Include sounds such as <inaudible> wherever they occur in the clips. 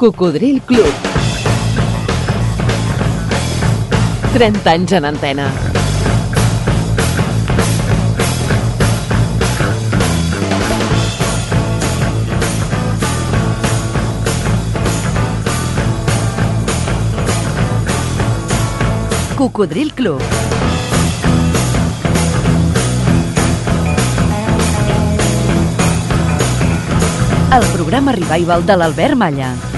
Cocodril Club. 30 anys en antena. Cocodril Club. El programa Revival de l'Albert Malla.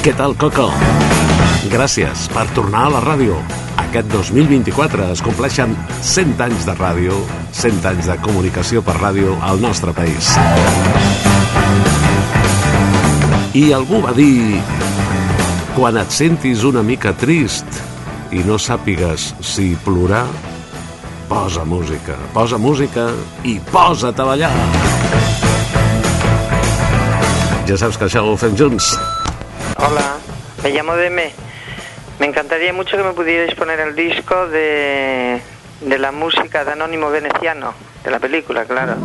Què tal, Coco? Gràcies per tornar a la ràdio. Aquest 2024 es compleixen 100 anys de ràdio, 100 anys de comunicació per ràdio al nostre país. I algú va dir... Quan et sentis una mica trist i no sàpigues si plorar, posa música, posa música i posa't a ballar. Ja saps que això ho fem junts. Hola, me llamo Deme. Me encantaría mucho que me pudierais poner el disco de, de la música de Anónimo Veneciano, de la película, claro.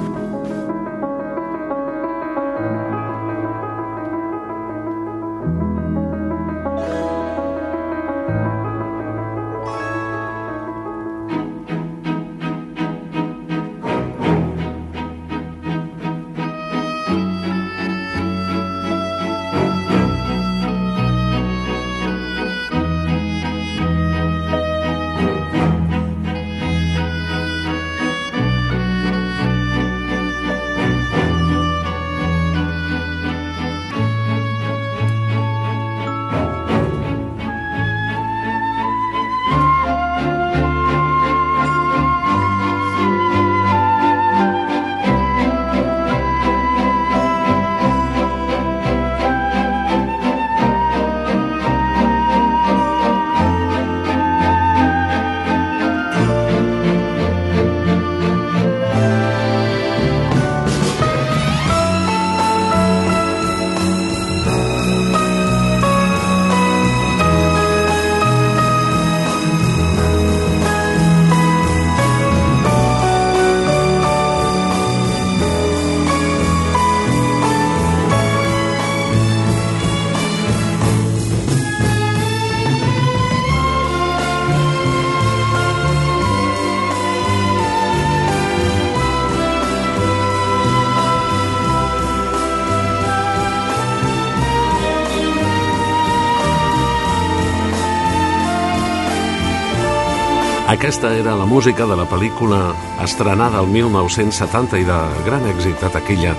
Aquesta era la música de la pel·lícula estrenada el 1970 i de gran èxit a taquilla,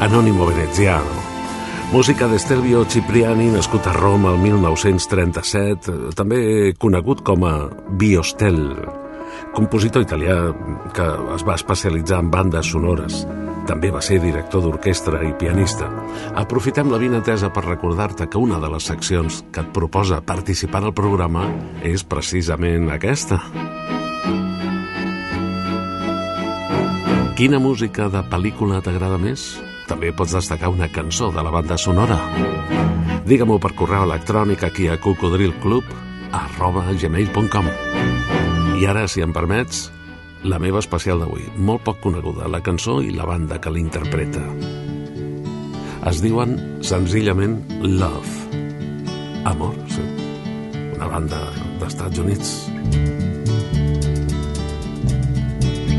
Anónimo Veneziano. Música d'Estelvio Cipriani, nascut a Roma el 1937, també conegut com a Biostel, compositor italià que es va especialitzar en bandes sonores. També va ser director d'orquestra i pianista. Aprofitem la vinatesa per recordar-te que una de les seccions que et proposa participar al programa és precisament aquesta. Quina música de pel·lícula t'agrada més? També pots destacar una cançó de la banda sonora. Digue-m'ho per correu electrònic aquí a cocodrilclub arroba gmail.com I ara, si em permets, la meva especial d'avui, molt poc coneguda, la cançó i la banda que l'interpreta. Es diuen senzillament Love. Amor, sí. Una banda d'Estats Units.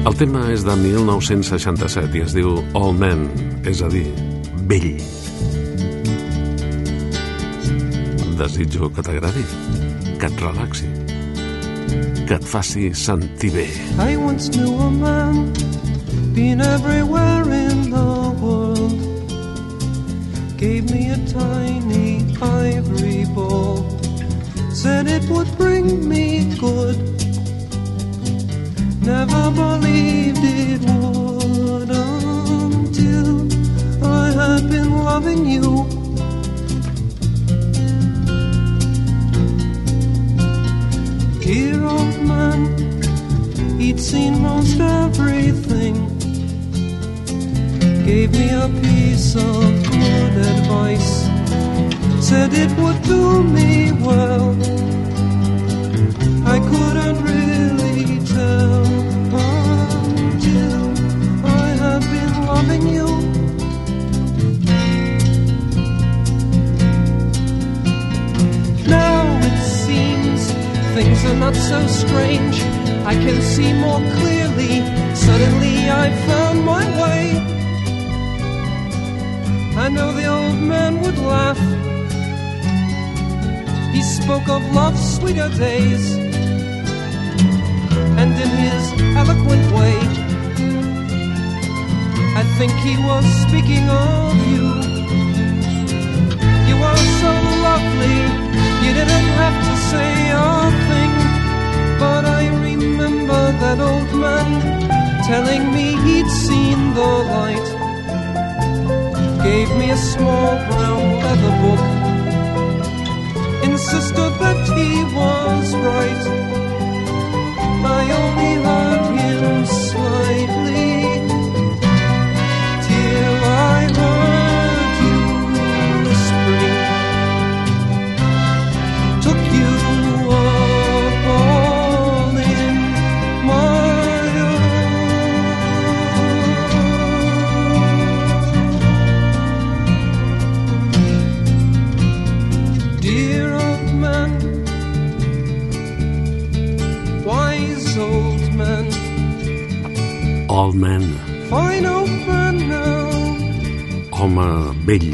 El tema és de 1967 i es diu All Men, és a dir, vell. Desitjo que t'agradi, que et relaxi, que et faci sentir bé. I once knew a man, been everywhere in the world. Gave me a tiny ivory ball, said it would bring me good. Never believed it would until I had been loving you. Dear old man, he'd seen most everything. Gave me a piece of good advice, said it would do me well. I couldn't really things are not so strange. I can see more clearly. Suddenly I found my way. I know the old man would laugh. He spoke of love's sweeter days. And in his eloquent way, I think he was speaking of you. You are so lovely, you didn't have to say a thing. But I remember that old man telling me he'd seen the light. Gave me a small brown leather book, insisted that he was right. I only heard him slightly Old Man, home vell.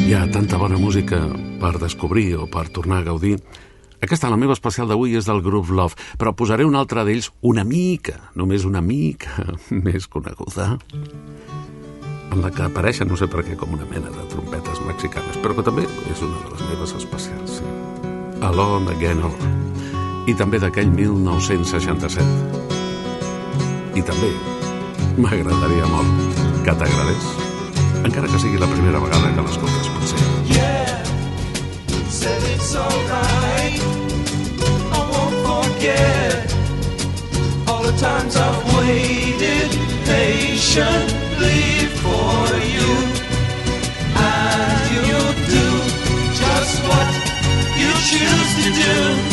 Hi ha tanta bona música per descobrir o per tornar a gaudir. Aquesta, la meva especial d'avui, és del grup Love, però posaré un altre d'ells una mica, només una mica <laughs> més coneguda, en la que apareixen, no sé per què, com una mena de trompetes mexicanes, però que també és una de les meves especials, sí. Alone Again All. I també d'aquell 1967. I també m'agradaria molt que t'agradés, encara que sigui la primera vegada que l'escoltes, potser. Yeah, said it's alright. I won't forget all the times I've waited patiently for you. And you'll do just what you choose to do.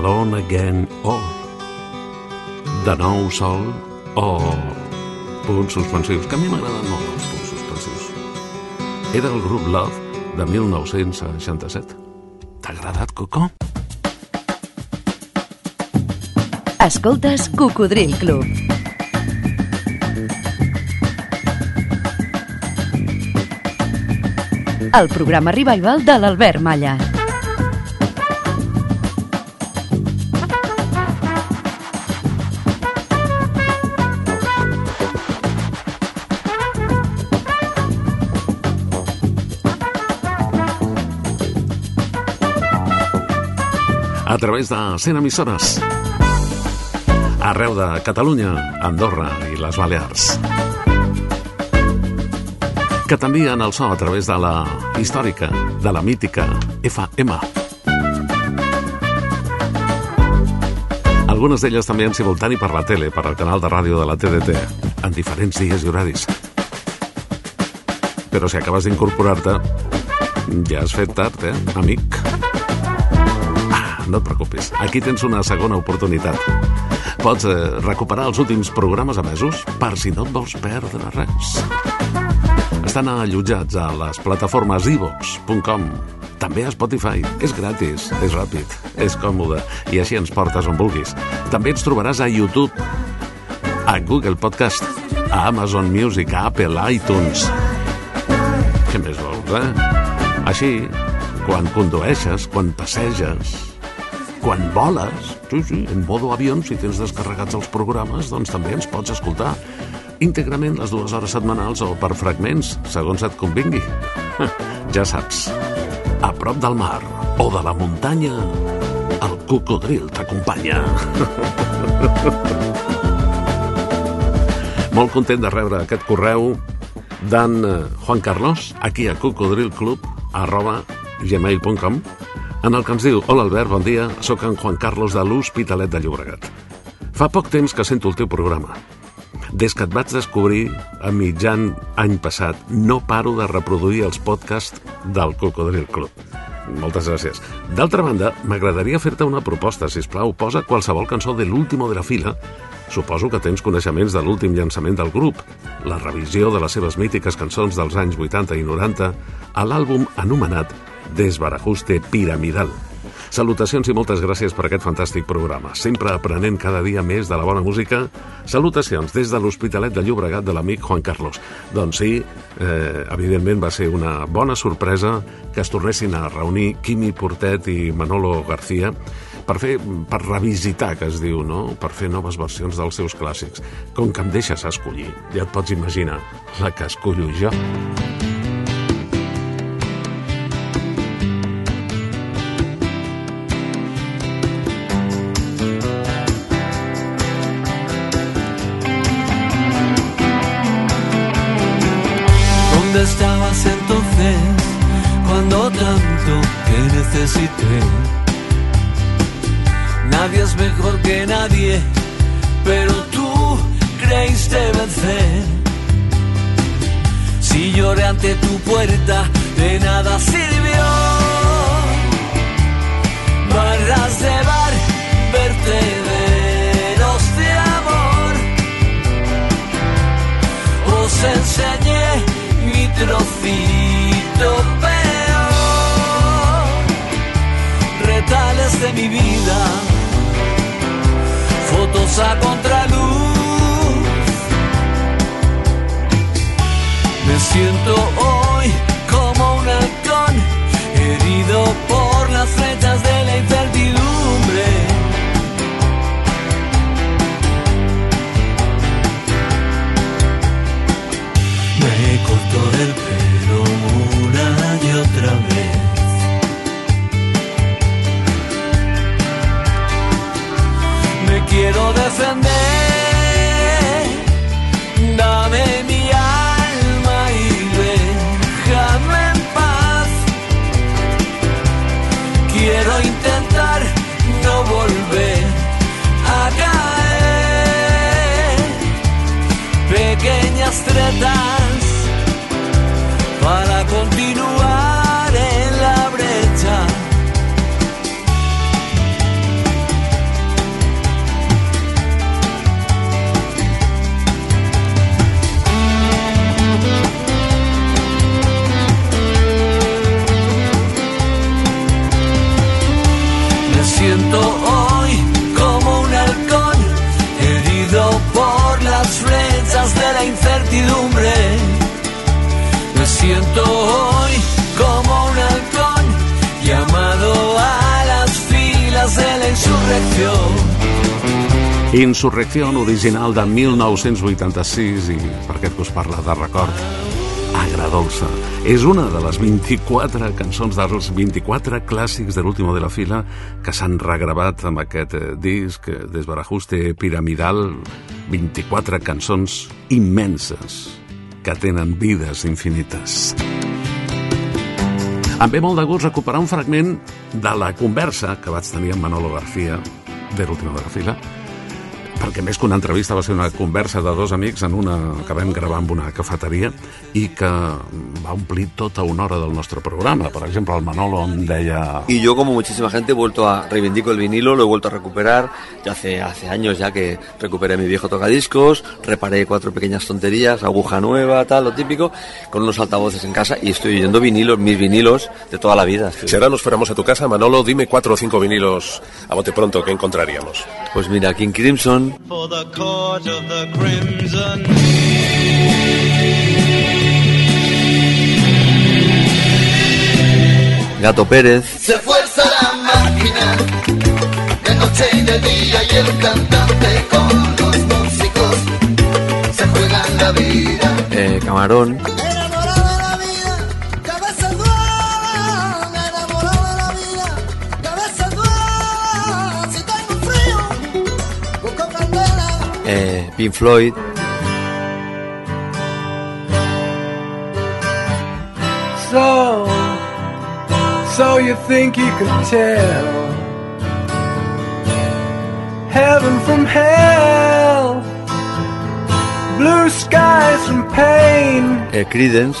Alone again Again All. De nou sol o punts suspensius, que a mi m'agraden molt. Era el grup Love de 1967. T'ha agradat, Coco? Escoltes Cocodril Club. el programa revival de l'Albert Malla. Través de 100 emissores arreu de Catalunya, Andorra i les Balears que t'envien el so a través de la històrica, de la mítica FM. Algunes d'elles també en simultani per la tele, per al canal de ràdio de la TDT, en diferents dies i horaris. Però si acabes d'incorporar-te, ja has fet tard, eh, amic? No et preocupis, aquí tens una segona oportunitat. Pots eh, recuperar els últims programes emesos per si no et vols perdre res. Estan allotjats a les plataformes ivox.com, també a Spotify. És gratis, és ràpid, és còmode i així ens portes on vulguis. També ens trobaràs a YouTube, a Google Podcast, a Amazon Music, a Apple, iTunes. Què més vols, eh? Així, quan condueixes, quan passeges, quan voles, sí, sí, en modo avió, si tens descarregats els programes, doncs també ens pots escoltar íntegrament les dues hores setmanals o per fragments, segons et convingui. <laughs> Ja saps, a prop del mar o de la muntanya, el cocodril t'acompanya. <laughs> Molt content de rebre aquest correu d'en eh, Juan Carlos, aquí a cocodrilclub, arroba gmail.com, en el que ens diu Hola Albert, bon dia, sóc en Juan Carlos de l'Hospitalet de Llobregat. Fa poc temps que sento el teu programa. Des que et vaig descobrir a mitjan any passat, no paro de reproduir els podcasts del Cocodril Club. Moltes gràcies. D'altra banda, m'agradaria fer-te una proposta. Si plau, posa qualsevol cançó de l'último de la fila. Suposo que tens coneixements de l'últim llançament del grup, la revisió de les seves mítiques cançons dels anys 80 i 90 a l'àlbum anomenat Desbarajuste Piramidal. Salutacions i moltes gràcies per aquest fantàstic programa. Sempre aprenent cada dia més de la bona música. Salutacions des de l'Hospitalet de Llobregat de l'amic Juan Carlos. Doncs sí, eh, evidentment va ser una bona sorpresa que es tornessin a reunir Quimi Portet i Manolo García per fer, per revisitar, que es diu, no? Per fer noves versions dels seus clàssics. Com que em deixes escollir, ja et pots imaginar la que escollo jo. Necesité? Nadie es mejor que nadie, pero tú creíste vencer. Si lloré ante tu puerta, de nada sirvió. Barras de bar, vertederos de amor. Os enseñé mi trocito De mi vida, fotos a contraluz. Me siento hoy como un halcón, herido por las flechas de quiero defender. Dame mi alma y déjame en paz. Quiero intentar no volver a caer. Pequeñas tretas. Pure. Insurrecció original de 1986 i per aquest que us parla de record, Agradolça. És una de les 24 cançons dels 24 clàssics de l'último de la fila que s'han regravat amb aquest eh, disc eh, Desbarajuste Piramidal. 24 cançons immenses que tenen vides infinites. Em ve molt de gust recuperar un fragment de la conversa que vaig tenir amb Manolo García, de l'última de la fila, perquè més que una entrevista va ser una conversa de dos amics en una que vam gravar en una cafeteria i que va omplir tota una hora del nostre programa. Per exemple, el Manolo em deia... Y yo, como muchísima gente, he vuelto a reivindico el vinilo, lo he vuelto a recuperar. Ya hace, hace años ya que recuperé mi viejo tocadiscos, reparé cuatro pequeñas tonterías, aguja nueva, tal, lo típico, con unos altavoces en casa y estoy oyendo vinilos, mis vinilos de toda la vida. Si ahora nos fuéramos a tu casa, Manolo, dime cuatro o cinco vinilos a bote pronto que encontraríamos. Pues mira, King Crimson, For the court of the crimson. Gato Pérez, Se fuerza la máquina de noche y de día y el cantante con los músicos se juegan la vida. eh, Camarón, eh, Pink Floyd, So, so you think you can tell heaven from hell, blue skies from pain. eh, Creedence,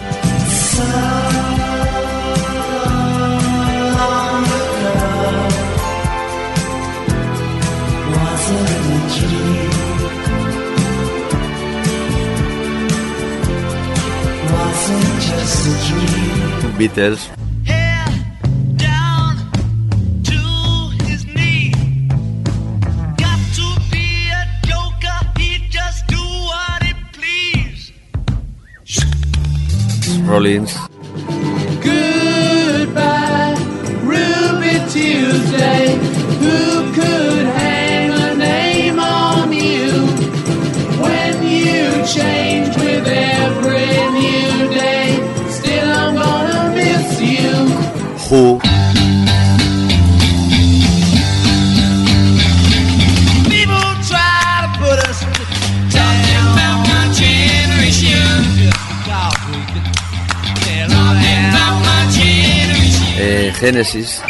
please. Rollins, Goodbye, Ruby Tuesday. Who. Eh, Génesis.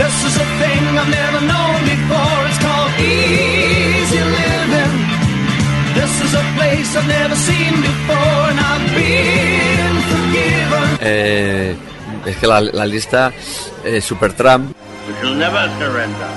This is a thing I've never known before. It's called easy living. This is a place I've never seen before, and I've been forgiven. eh, es que la, la lista, eh, Supertramp, We shall never surrender.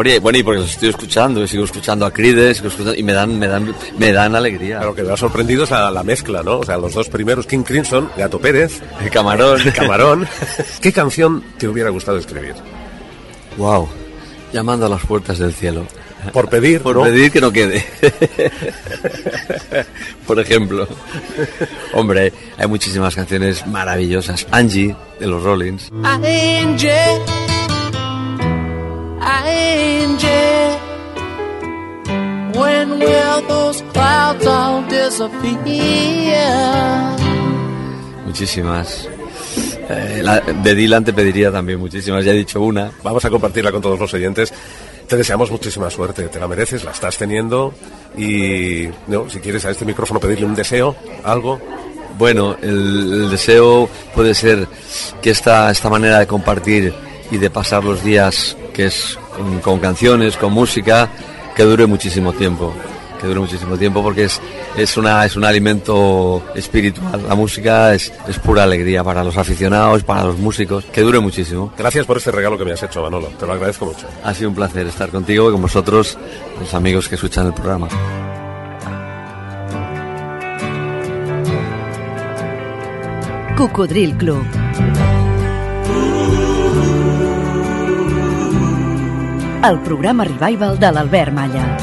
Memoria. Bueno, y porque los estoy escuchando, y sigo escuchando a Creedence, sigo escuchando, y me dan, me dan, me dan alegría. Lo que me ha sorprendido es la, la mezcla, ¿no? O sea, los dos primeros, King Crimson, Gato Pérez, El camarón. Camarón. <laughs> ¿Qué canción te hubiera gustado escribir? Wow. Llamando a las puertas del cielo. Por pedir, Por ¿no? pedir que no quede. <laughs> Por ejemplo. Hombre, hay muchísimas canciones maravillosas. Angie, de los Rollins. Angie, Angie, when will those clouds all disappear? Muchísimas. Eh, la- de Dylan te pediría también muchísimas. Ya he dicho una. Vamos a compartirla con todos los oyentes. Te deseamos muchísima suerte, te la mereces, la estás teniendo y no, si quieres a este micrófono pedirle un deseo, algo, Bueno, el, el deseo puede ser que esta, esta manera de compartir y de pasar los días, que es con, con canciones, con música, que dure muchísimo tiempo. Que dure muchísimo tiempo porque es, es, una, es un alimento espiritual. La música es, es pura alegría para los aficionados, para los músicos. Que dure muchísimo. Gracias por este regalo que me has hecho, Manolo. Te lo agradezco mucho. Ha sido un placer estar contigo y con vosotros, los amigos que escuchan el programa. Cocodril Club. El programa revival de l'Albert Malla.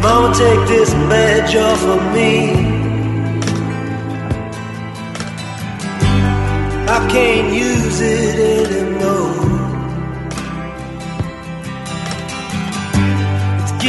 Mama, take this badge off of me. I can't use it anymore.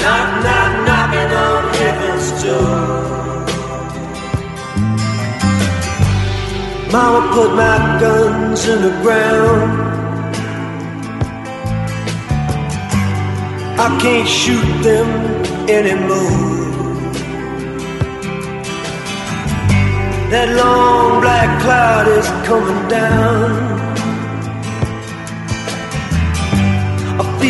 Knock, knock, knocking on heaven's door. Mama put my guns in the ground. I can't shoot them anymore. That long black cloud is coming down.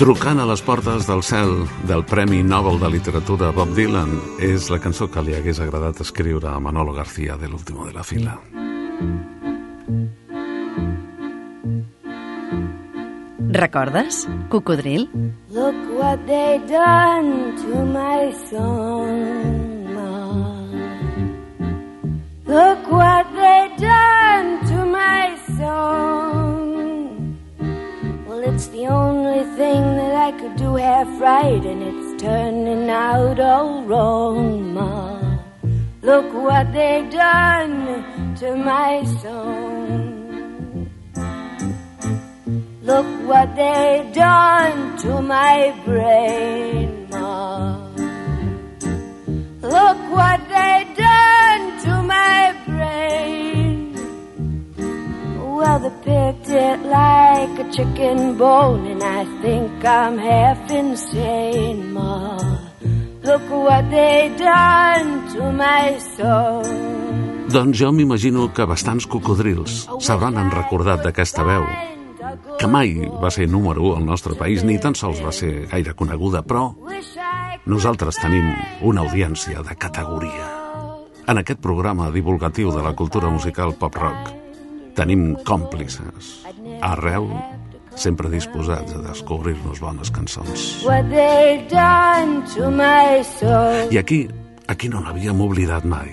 Trucant a les portes del cel del Premi Nobel de Literatura Bob Dylan és la cançó que li hagués agradat escriure a Manolo García de l'último de la fila. Recordes? Cocodril? Look what they done to my song. Look what they done to my song. Well, it's the only I could do half right, and it's turning out all wrong, Ma. Look what they've done to my song. Look what they've done to my brain, Ma. Look what they've done to my brain. Well, picked it like a chicken bone, and I think I'm half insane, Ma. Look what they done to my soul. Doncs jo m'imagino que bastants cocodrils s'hauran recordat d'aquesta veu, que mai va ser número 1 al nostre país, ni tan sols va ser gaire coneguda, però nosaltres tenim una audiència de categoria. En aquest programa divulgatiu de la cultura musical pop-rock tenim còmplices. Arreu, sempre disposats a descobrir-nos bones cançons. I aquí, aquí no n'havíem oblidat mai.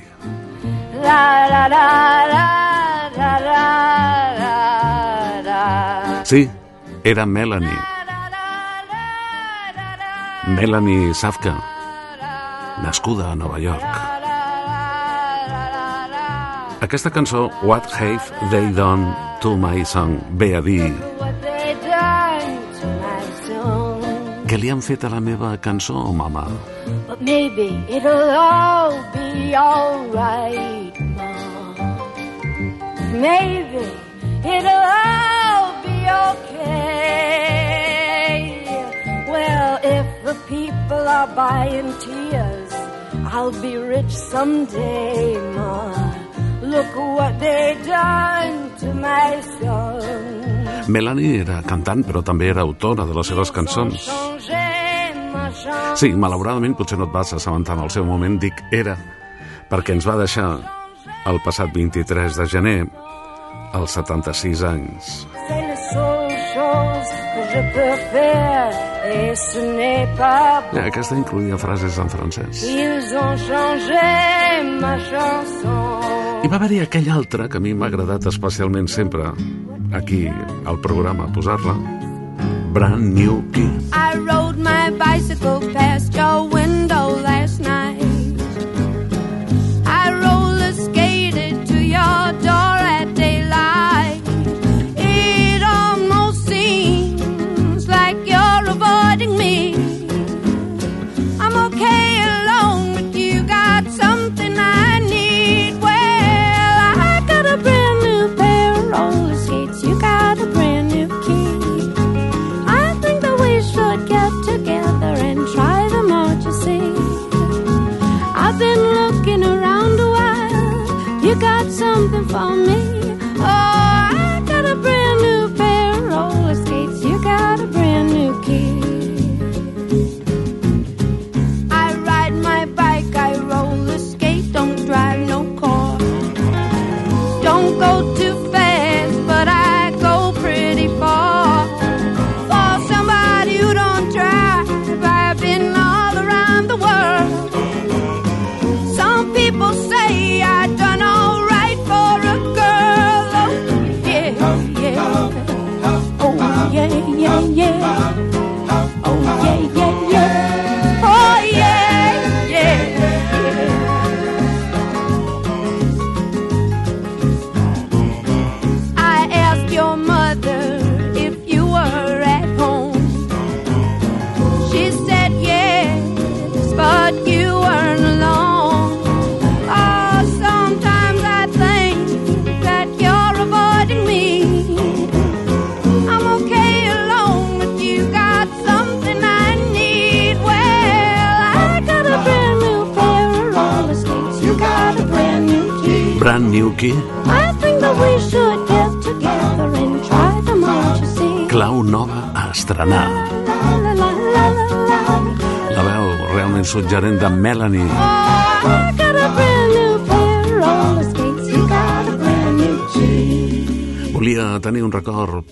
La la la la la la la la. Sí, era Melanie. Melanie Safka, nascuda a Nova York. Aquesta cançó, What Have They Done to My Song, ve a dir què li han fet a la meva cançó, mama? But maybe it'll all be alright, Mom. Maybe it'll all be okay. Well, if the people are buying tears, I'll be rich someday, Ma. Look what they done to my son. Melanie era cantant, però també era autora de les seves cançons. Sí, malauradament potser no et vas assabentar en el seu moment, dic era, perquè ens va deixar el passat 23 de gener als 76 anys. Pas Eh, Aquesta incloïa frases en francès. Ils ont changé ma chanson. I va haver-hi aquell altre que a mi m'ha agradat especialment sempre aquí al programa posar-la, Brand New Key. I rode my bicycle past your window last night.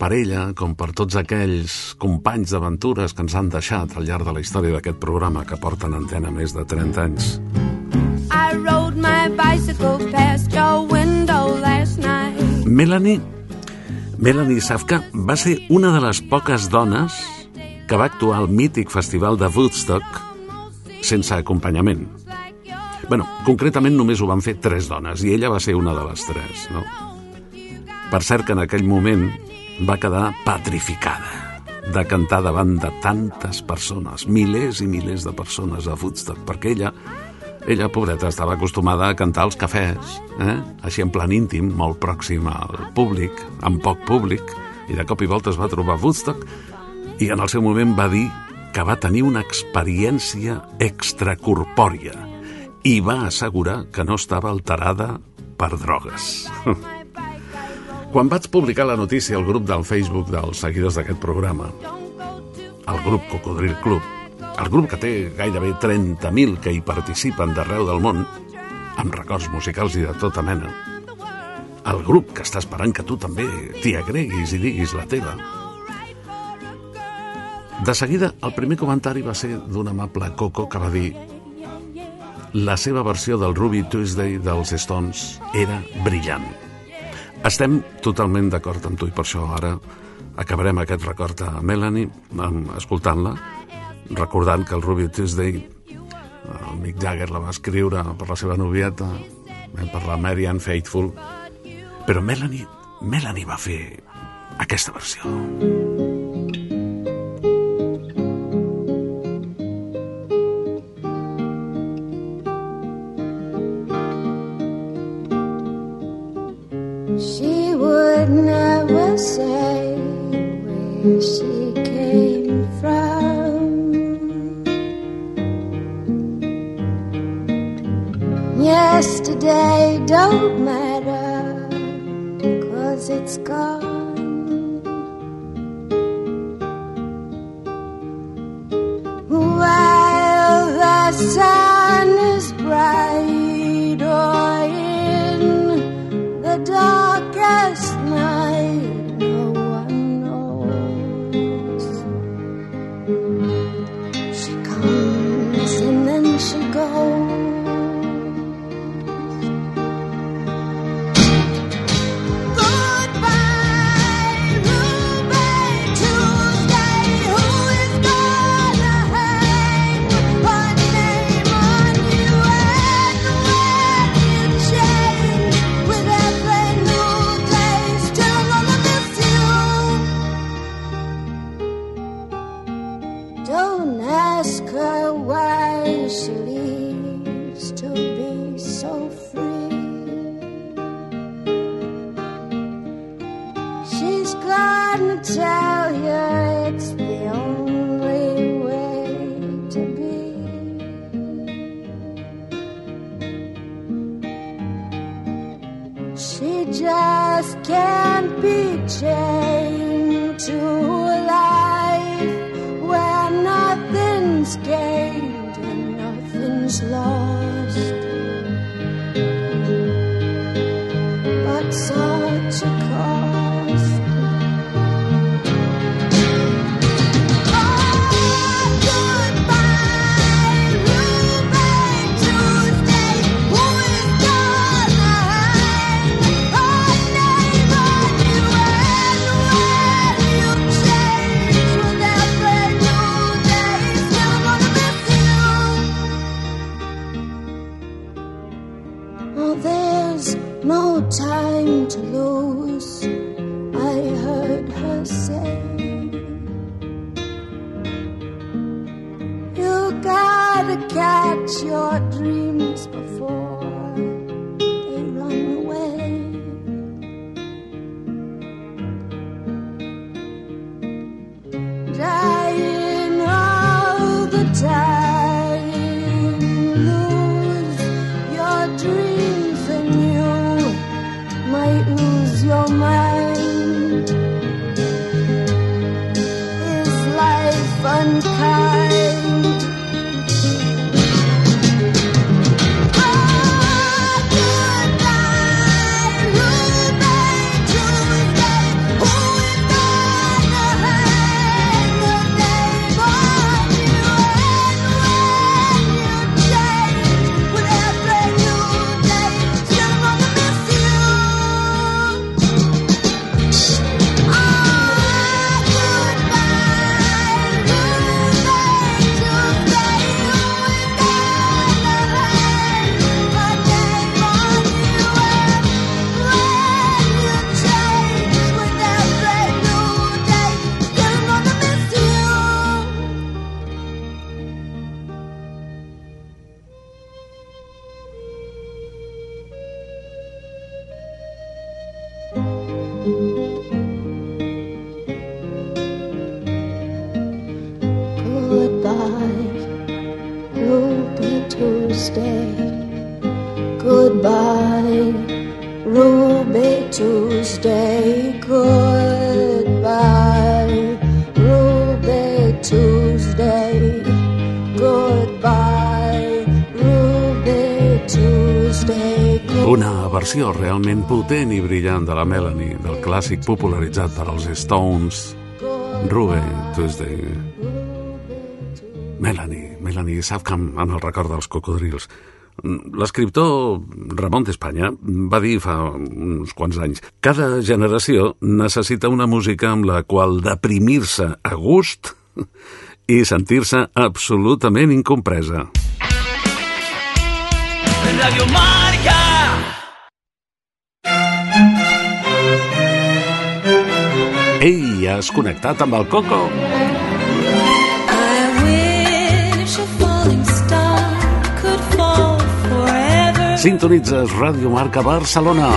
Per ella, com per tots aquells companys d'aventures que ens han deixat al llarg de la història d'aquest programa que porten antena més de 30 anys. I rode my bicycle past your window last night. Melanie, Melanie Safka va ser una de les poques dones que va actuar al mític festival de Woodstock sense acompanyament. bueno, concretament només ho van fer tres dones i ella va ser una de les tres, no? Per cert que en aquell moment va quedar petrificada de cantar davant de tantes persones, milers i milers de persones a Woodstock, perquè ella, ella, pobreta, estava acostumada a cantar als cafès, eh? així en plan íntim, molt pròxim al públic, amb poc públic, i de cop i volta es va trobar a Woodstock i en el seu moment va dir que va tenir una experiència extracorpòria i va assegurar que no estava alterada per drogues. <laughs> Quan vaig publicar la notícia al grup del Facebook dels seguidors d'aquest programa, el grup Cocodril Club, el grup que té gairebé 30.000 que hi participen d'arreu del món, amb records musicals i de tota mena, el grup que està esperant que tu també t'hi agreguis i diguis la teva. De seguida, el primer comentari va ser d'un amable Coco que va dir la seva versió del Ruby Tuesday dels Stones era brillant. Estem totalment d'acord amb tu i per això ara acabarem aquest record a Melanie escoltant-la, recordant que el Ruby Tuesday el Mick Jagger la va escriure per la seva novieta, eh, per la Mary Ann Faithful, però Melanie, Melanie va fer aquesta versió. She Yesterday don't matter, cause it's gone. Tuesday. Goodbye, Ruby Tuesday. Goodbye, Ruby Tuesday. Goodbye, Ruby Tuesday. Una versió realment potent i brillant de la Melanie, del clàssic popularitzat per als Stones, Ruby Tuesday. Safcam en el record dels cocodrils. L'escriptor Ramon d'Espanya va dir fa uns quants anys cada generació necessita una música amb la qual deprimir-se a gust i sentir-se absolutament incompresa. Radio Marca. Ei, has connectat amb el Coco? Sintonitzes Ràdio Marca Barcelona.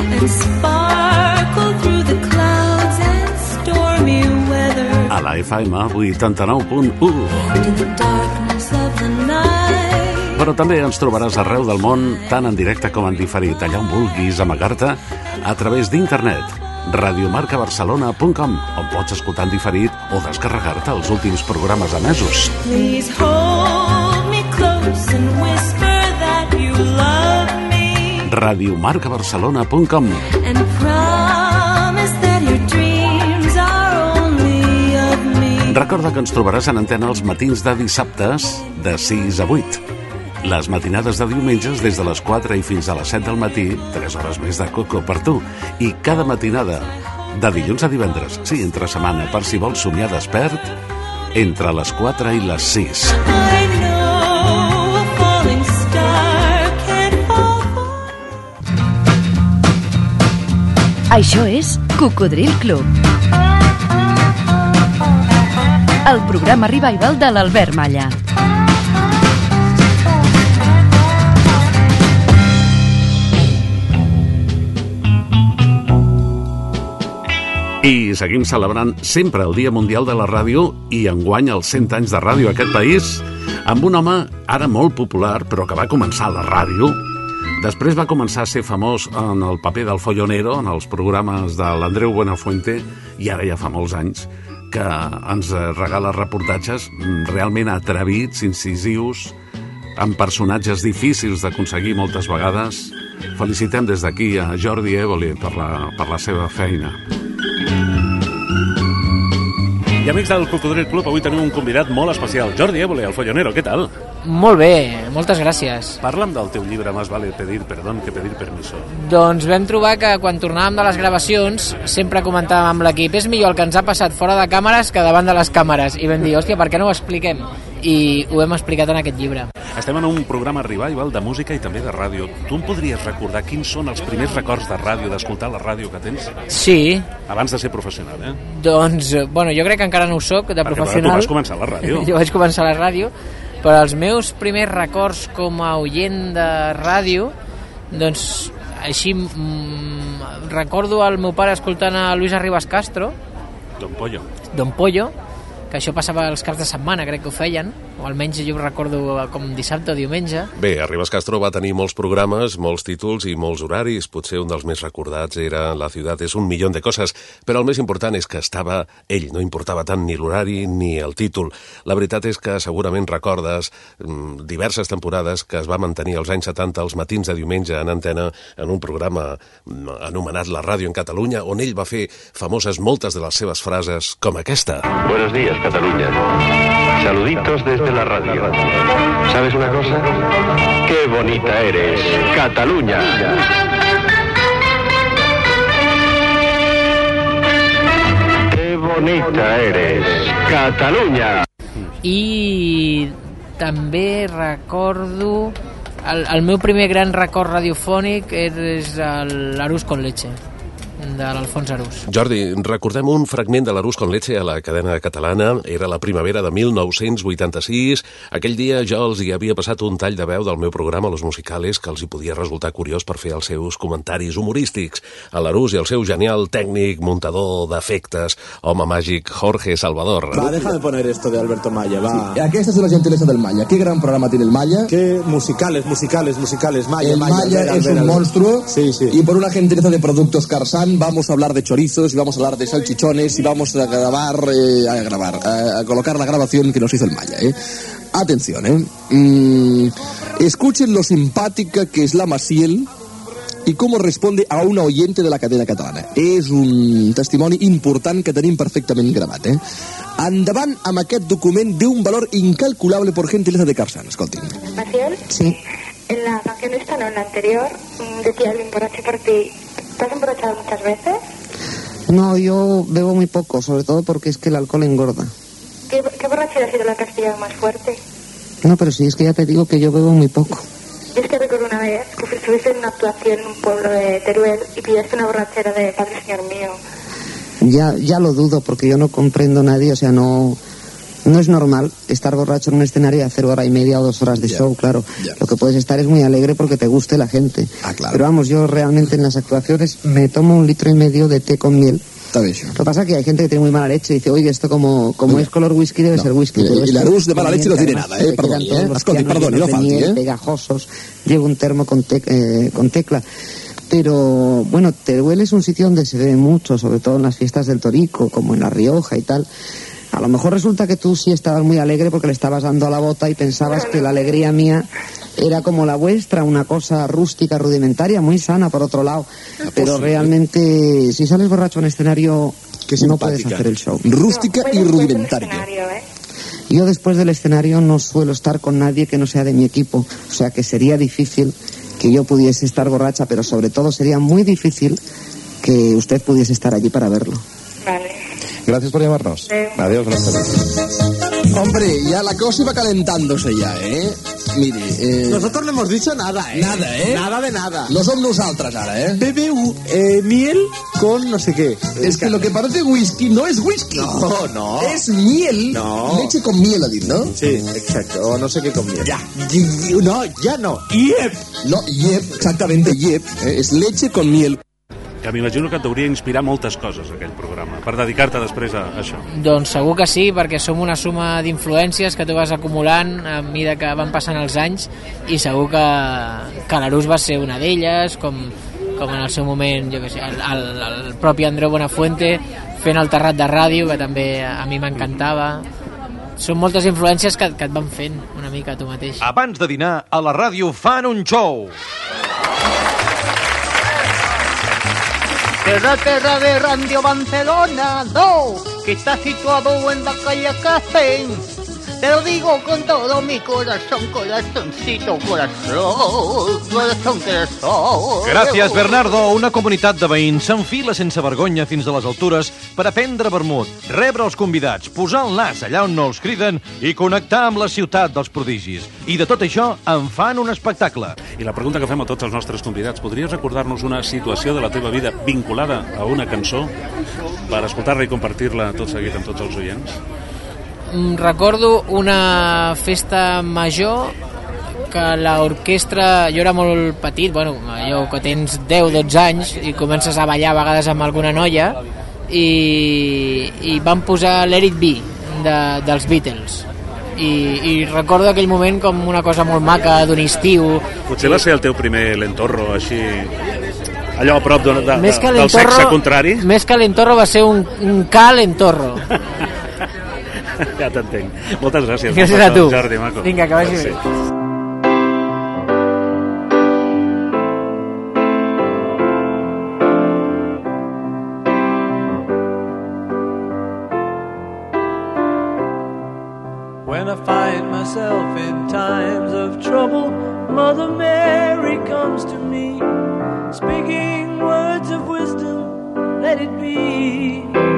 A la FM 89.1. to the darkness of the night. Però també ens trobaràs arreu del món, tant en directe com en diferit, allà on vulguis amagar-te, a través d'internet radiomarcabarcelona.com on pots escoltar en diferit o descarregar-te els últims programes emesos. Please hold me close and whisper that you love radiomarcabarcelona.com. Recorda que ens trobaràs en antena els matins de dissabtes de 6 a 8. Les matinades de diumenges des de les 4 i fins a les 7 del matí, 3 hores més de coco per tu. I cada matinada, de dilluns a divendres, sí, entre setmana, per si vols somiar despert, entre les 4 i les 6. Això és Cocodril Club. El programa revival de l'Albert Malla. I seguim celebrant sempre el Dia Mundial de la Ràdio i enguany els 100 anys de ràdio a aquest país amb un home ara molt popular però que va començar a la ràdio Després va començar a ser famós en el paper del follonero, en els programes de l'Andreu Buenafuente, i ara ja fa molts anys que ens regala reportatges realment atrevits, incisius, amb personatges difícils d'aconseguir moltes vegades. Felicitem des d'aquí a Jordi Évole per la, per la seva feina. I amics del Cocodril Club, avui tenim un convidat molt especial, Jordi Évole, el follonero, què tal? Molt bé, moltes gràcies. Parla'm del teu llibre Más vale pedir perdón que pedir permiso. Doncs vam trobar que quan tornàvem de les gravacions sempre comentàvem amb l'equip és millor el que ens ha passat fora de càmeres que davant de les càmeres i vam dir, hòstia, per què no ho expliquem? I ho hem explicat en aquest llibre. Estem en un programa revival de música i també de ràdio. Tu em podries recordar quins són els primers records de ràdio, d'escoltar la ràdio que tens? Sí, Abans de ser professional, eh? doncs, eh, bueno, jo crec que encara no ho soc de Perquè, professional. tu vas començar la ràdio. <laughs> jo vaig començar la ràdio, però els meus primers records com a oient de ràdio, doncs així mm, recordo el meu pare escoltant a Luis Arribas Castro, Don Pollo. Don Pollo, que això passava els caps de setmana, crec que ho feien, o almenys jo ho recordo com dissabte o diumenge. Bé, Arribas Castro va tenir molts programes, molts títols i molts horaris. Potser un dels més recordats era La ciutat és un milió de coses, però el més important és que estava ell, no importava tant ni l'horari ni el títol. La veritat és que segurament recordes mm, diverses temporades que es va mantenir als anys 70 els matins de diumenge en antena en un programa mm, anomenat La Ràdio en Catalunya, on ell va fer famoses moltes de les seves frases com aquesta. Buenos días, Cataluña. Saluditos desde la radio. ¿Sabes una cosa? ¡Qué bonita eres, Cataluña! ¡Qué bonita eres, Cataluña! I també recordo... El, el meu primer gran record radiofònic és l'Arús con leche, de l'Alfons Arús. Jordi, recordem un fragment de l'Arús con leche a la cadena catalana. Era la primavera de 1986. Aquell dia jo els hi havia passat un tall de veu del meu programa Los Musicales que els hi podia resultar curiós per fer els seus comentaris humorístics. A l'Arús i el seu genial tècnic, muntador d'efectes, home màgic Jorge Salvador. Va, déjame poner esto de Alberto Maya, va. Aquesta es la gentileza del Maya. Qué gran programa tiene el Maya. Qué musicales, musicales, musicales. Maya, El Maya es un monstruo Sí, sí. y por una gentileza de productos Carsan vamos a hablar de chorizos y vamos a hablar de salchichones y vamos a grabar, eh, a grabar, a, a colocar la grabación que nos hizo el Maya. ¿eh? Atención, ¿eh? Mm, escuchen lo simpática que es la Maciel y cómo responde a una oyente de la cadena catalana. És un testimoni important que tenim perfectament gravat, eh? Endavant amb aquest document d'un valor incalculable por gentileza de Carsan, escoltin. Maciel, Sí. en la canción esta, no en la anterior, mm, decía el emborrache por ti. ¿Te has emborrachado muchas veces? No, yo bebo muy poco, sobre todo porque es que el alcohol engorda. ¿Qué, qué borrachera ha sido la que has pillado más fuerte? No, pero sí, es que ya te digo que yo bebo muy poco. Yo es que recuerdo una vez que estuviste en una actuación en un pueblo de Teruel y pillaste una borrachera de Padre Señor mío. Ya, ya lo dudo porque yo no comprendo a nadie, o sea, no, no es normal estar borracho en un escenario y hacer hora y media o dos horas de show, claro. Lo que puedes estar es muy alegre porque te guste la gente. Pero vamos, yo realmente en las actuaciones me tomo un litro y medio de té con miel. Lo que pasa es que hay gente que tiene muy mala leche y dice, oye, esto como, como es color whisky debe ser whisky. Y- la luz de mala leche no tiene nada, eh, todos eh. llenos no falti, miel, eh. pegajosos. Llevo un termo con, tec- eh, con tecla. Pero bueno, Teruel es un sitio donde se ve mucho, sobre todo en las fiestas del Torico, como en La Rioja y tal. A lo mejor resulta que tú sí estabas muy alegre porque le estabas dando a la bota y pensabas que la alegría mía era como la vuestra, una cosa rústica, rudimentaria, muy sana por otro lado. Pero posible. realmente, si sales borracho en escenario, no puedes hacer el show. Rústica y rudimentaria. ¿eh? Yo después del escenario no suelo estar con nadie que no sea de mi equipo, o sea que sería difícil que yo pudiese estar borracha, pero sobre todo sería muy difícil que usted pudiese estar allí para verlo. Gracias por llamarnos. Adiós, buenas tardes. Hombre, ya la cosa iba calentándose ya, ¿eh? Mire, eh... Nosotros no hemos dicho nada, ¿eh? Nada, ¿eh? Nada de nada. No som nosaltres ara, eh? BBU, eh, miel con no sé qué. Es que lo que parece whisky no es whisky. No, no. Es miel. No. Leche con miel, ha dit, ¿no? Sí, exacto. O no sé qué con miel. Ya. Y- y- No, ya no. Yep. No, yep, exactamente, yep. Eh, és leche con miel. Que m'imagino que et deuria inspirar moltes coses, aquell programa, per dedicar-te després a això. Doncs segur que sí, perquè som una suma d'influències que tu vas acumulant a mesura que van passant els anys i segur que, que l'Arús va ser una d'elles, com, com en el seu moment, jo què sé, el, el, el propi Andreu Buenafuente fent el terrat de ràdio, que també a mi m'encantava. Són moltes influències que, que et van fent una mica tu mateix. Abans de dinar, a la ràdio fan un show. Terra, terra de Radio Barcelona, no, que está situado en la calle Castens. Te lo digo con todo mi corazón, corazoncito, corazón, corazón, corazón. Gràcies, Bernardo. Una comunitat de veïns s'enfila sense vergonya fins a les altures per aprendre vermut, rebre els convidats, posar el nas allà on no els criden i connectar amb la ciutat dels prodigis. I de tot això en fan un espectacle. I la pregunta que fem a tots els nostres convidats, podries recordar-nos una situació de la teva vida vinculada a una cançó per escoltar-la i compartir-la tot seguit amb tots els oients? Mm, recordo una festa major que l'orquestra, jo era molt petit, bueno, allò que tens 10-12 anys i comences a ballar a vegades amb alguna noia i, i van posar Let It Be de, dels Beatles. I, i recordo aquell moment com una cosa molt maca d'un estiu. Potser va ser el teu primer lentorro, així... Allò a prop de, de, més que del sexe contrari? més que l'entorro va ser un, un cal entorro <laughs> <laughs> ja t'entenc. Moltes gràcies. gràcies a tu Jordi, maco. vinga que vagi Sí. bé When I find myself in times of trouble, Mother Mary comes to me, speaking words of wisdom, let it be.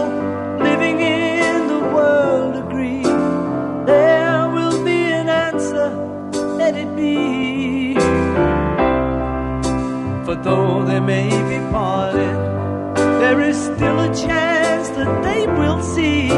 Though they may be parted, there is still a chance that they will see.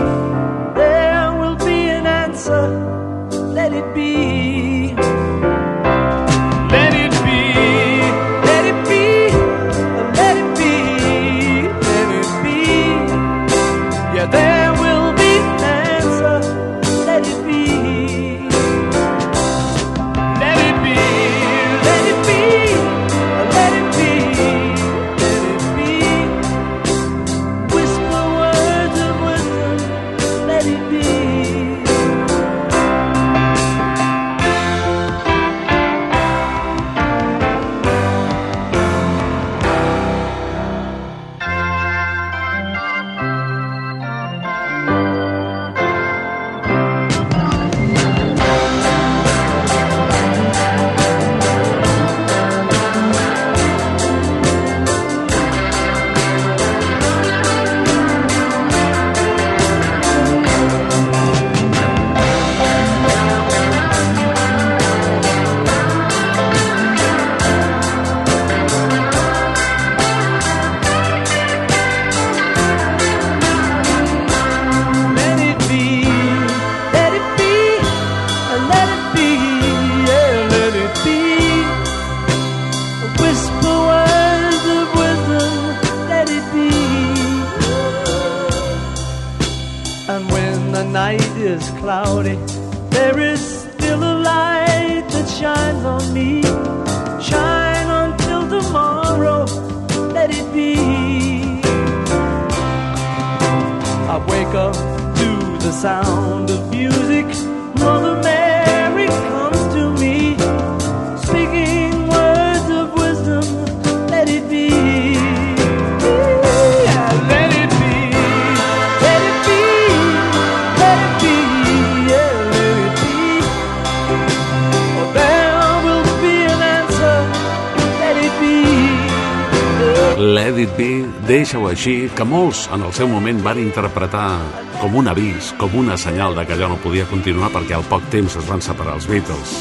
Així, que molts en el seu moment van interpretar com un avís, com una senyal de que allò no podia continuar perquè al poc temps es van separar els Beatles.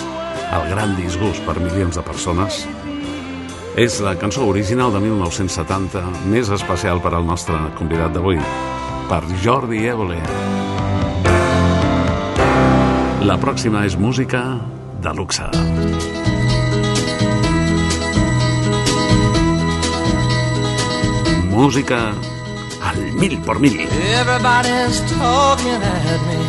El gran disgust per milions de persones. És la cançó original de 1970, més especial per al nostre convidat d'avui, per Jordi Évole. La pròxima és música de luxe. Música al mil por mil. Everybody's talking at me.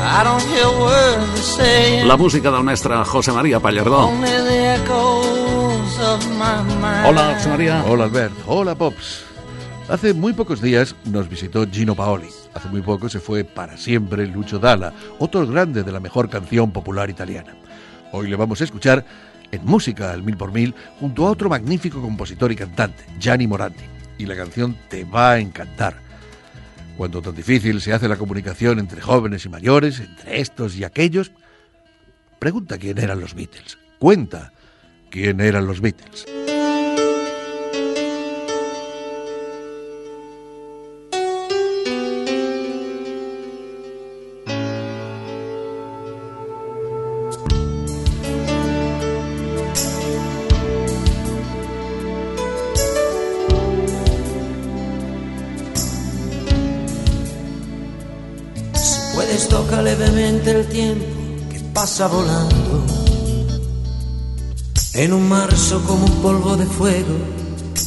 I don't hear words they're saying. La música del mestre José María Pallardó. Only the echoes of my mind. Hola, José María. Hola, Albert. Hola, Pops. Hace muy pocos días nos visitó Gino Paoli. Hace muy poco se fue para siempre Lucho Dalla, otro grande de la mejor canción popular italiana. Hoy le vamos a escuchar en música al mil por mil junto a otro magnífico compositor y cantante, Gianni Morandi. Y la canción te va a encantar. Cuando tan difícil se hace la comunicación entre jóvenes y mayores, entre estos y aquellos, pregunta quién eran los Beatles. Cuenta quién eran los Beatles. Pasa volando. En un marzo como un polvo de fuego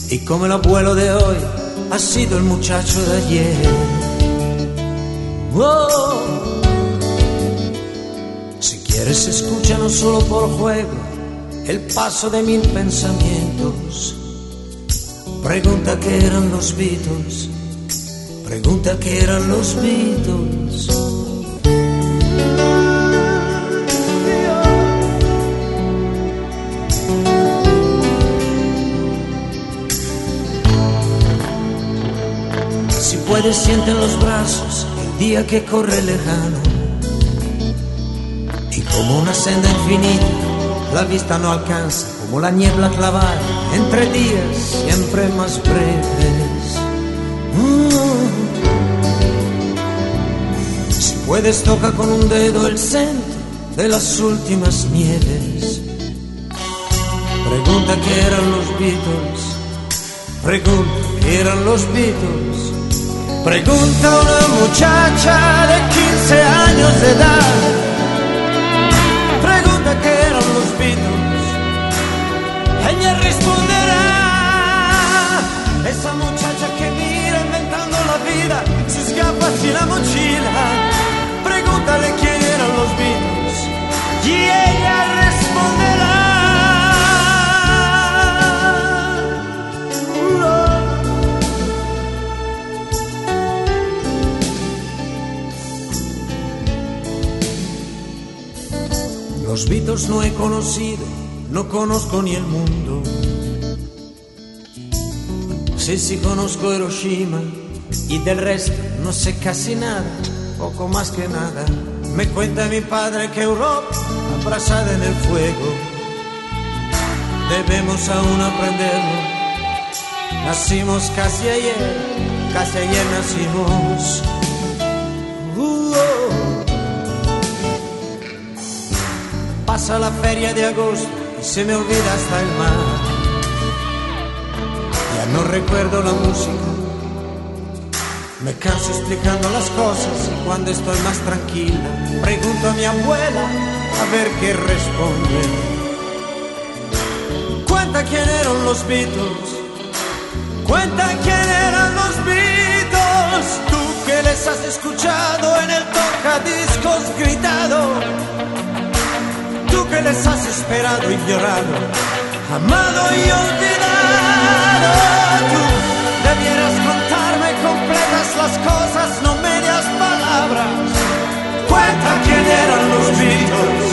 y como el abuelo de hoy ha sido el muchacho de ayer. Oh. Si quieres escucha no solo por juego el paso de mil pensamientos. Pregunta qué eran los Beatles. Pregunta qué eran los Beatles. Si puedes, siente en los brazos el día que corre lejano. Y como una senda infinita, la vista no alcanza, como la niebla clavada entre días siempre más breves. Mm. Si puedes, toca con un dedo el centro de las últimas nieves. Pregunta qué eran los Beatles. Pregunta qué eran los Beatles. Pregunta una muchacha de 15 años de edad. Pregunta qué eran los Beatles. Ella responderá. Esa muchacha que mira inventando la vida, sus gafas y la mochila. Los Beatles no he conocido, no conozco ni el mundo. Sí, sí conozco Hiroshima y del resto no sé casi nada, poco más que nada. Me cuenta mi padre que Europa, abrasada en el fuego, debemos aún aprenderlo. Nacimos casi ayer, casi ayer nacimos. Pasa la feria de agosto y se me olvida hasta el mar. Ya no recuerdo la música. Me canso explicando las cosas y cuando estoy más tranquila pregunto a mi abuela a ver qué responde. Cuenta quién eran los Beatles. Cuenta quién eran los Beatles. Tú que les has escuchado en el tocadiscos gritado, tú que les has esperado y llorado, amado y olvidado, tú debieras contarme completas las cosas, no medias palabras. Cuenta quién eran los Beatles,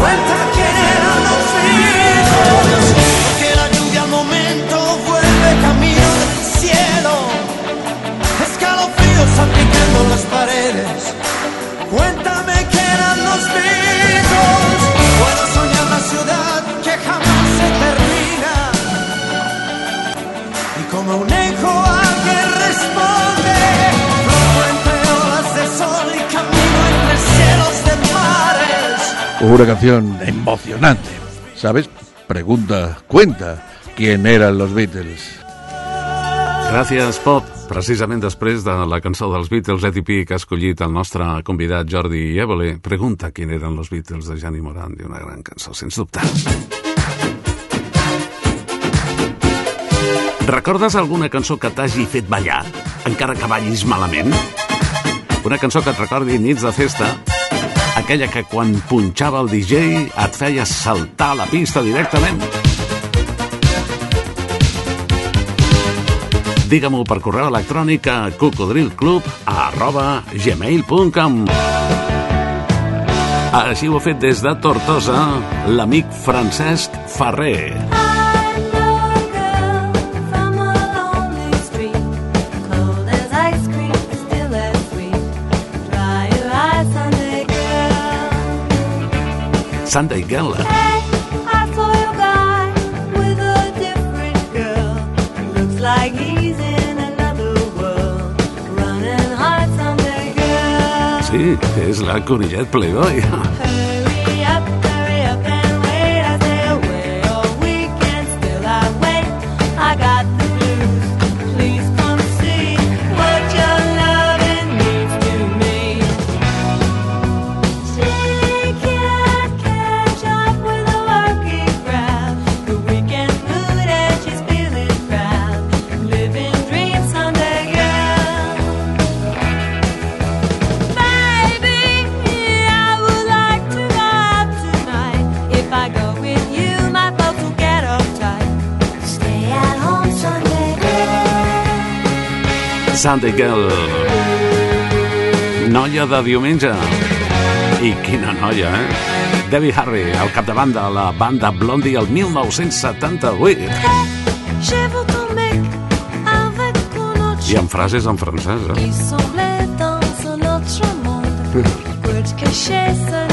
cuenta quién eran los Beatles, porque la lluvia al momento vuelve camino del cielo, escalofríos salpicando las paredes. Como un eco alguien responde, floto entre olas de sol y camino entre cielos de mares. Una canción emocionante. ¿Sabes? Pregunta, cuenta quién eran los Beatles. Gràcies, Pop. Precisament després de la cançó dels Beatles, Be, que ha escollit el nostre convidat Jordi Évole, pregunta quin eren los Beatles de Gianni Morandi, una gran cançó, sens dubte. Recordes alguna cançó que t'hagi fet ballar, encara que ballis malament? Una cançó que et recordi nits de festa, aquella que quan punxava el DJ et feia saltar a la pista directament? Digue-m'ho per correu electrònic a cocodrilclub arroba gmail.com Així ho ha fet des de Tortosa l'amic Francesc Ferrer. Sunday girl. Sí, és la Conillet Playboy. Sunday Girl. Noia de diumenge. I quina noia, eh? Debbie Harry, al capdavant de la banda Blondie el 1978. J'ai vu ton mec avec un autre I amb frases en francès, eh? Il semblait dans un autre monde. <laughs>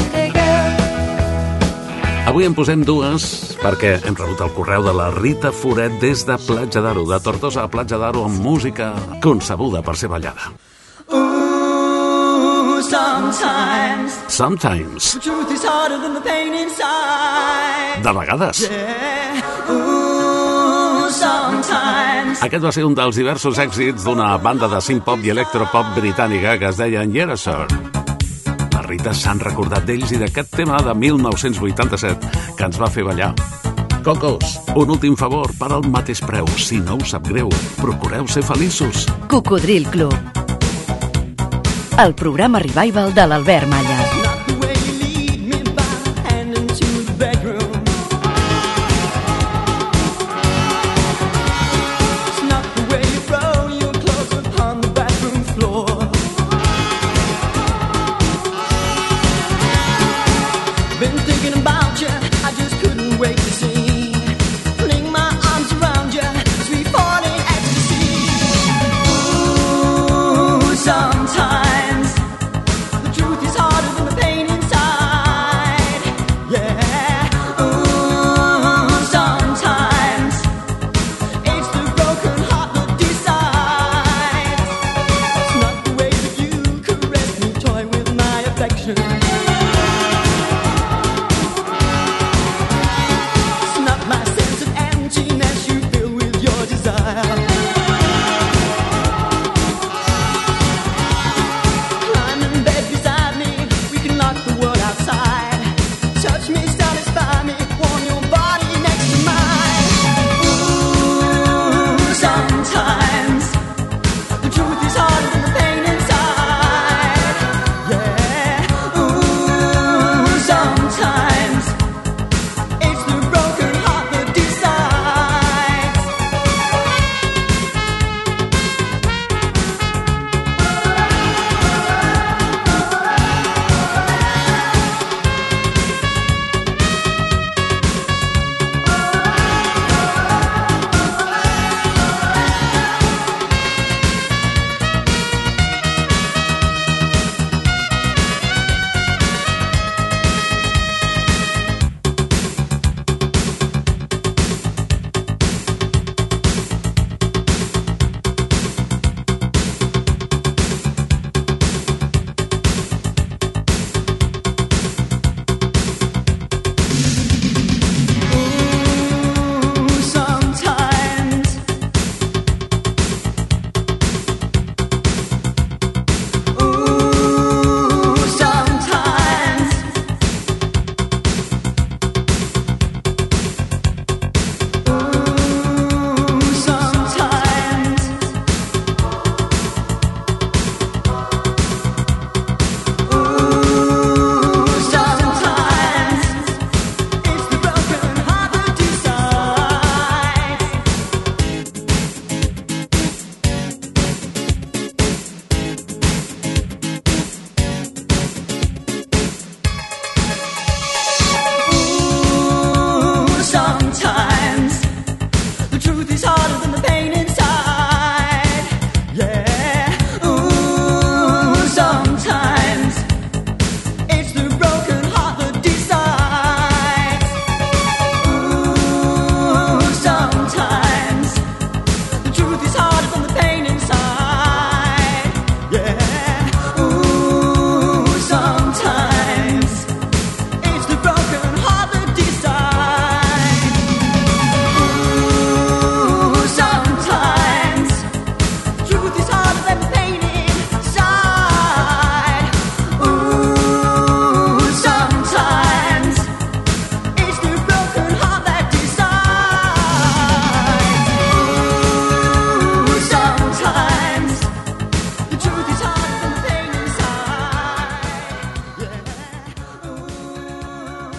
Avui en posem dues perquè hem rebut el correu de la Rita Foret des de Platja d'Aro, de Tortosa a Platja d'Aro amb música concebuda per ser ballada. Ooh, sometimes Sometimes, the truth is harder than the pain inside. de vegades. Yeah. Ooh, sometimes Aquest va ser un dels diversos èxits d'una banda de synth-pop i electropop britànica que es deia Yes Sir. Rita s'han recordat d'ells i d'aquest tema de 1987 que ens va fer ballar. Cocos, un últim favor per al mateix preu. Si no us sap greu, procureu ser feliços. Cocodril Club. El programa revival de l'Albert Malla.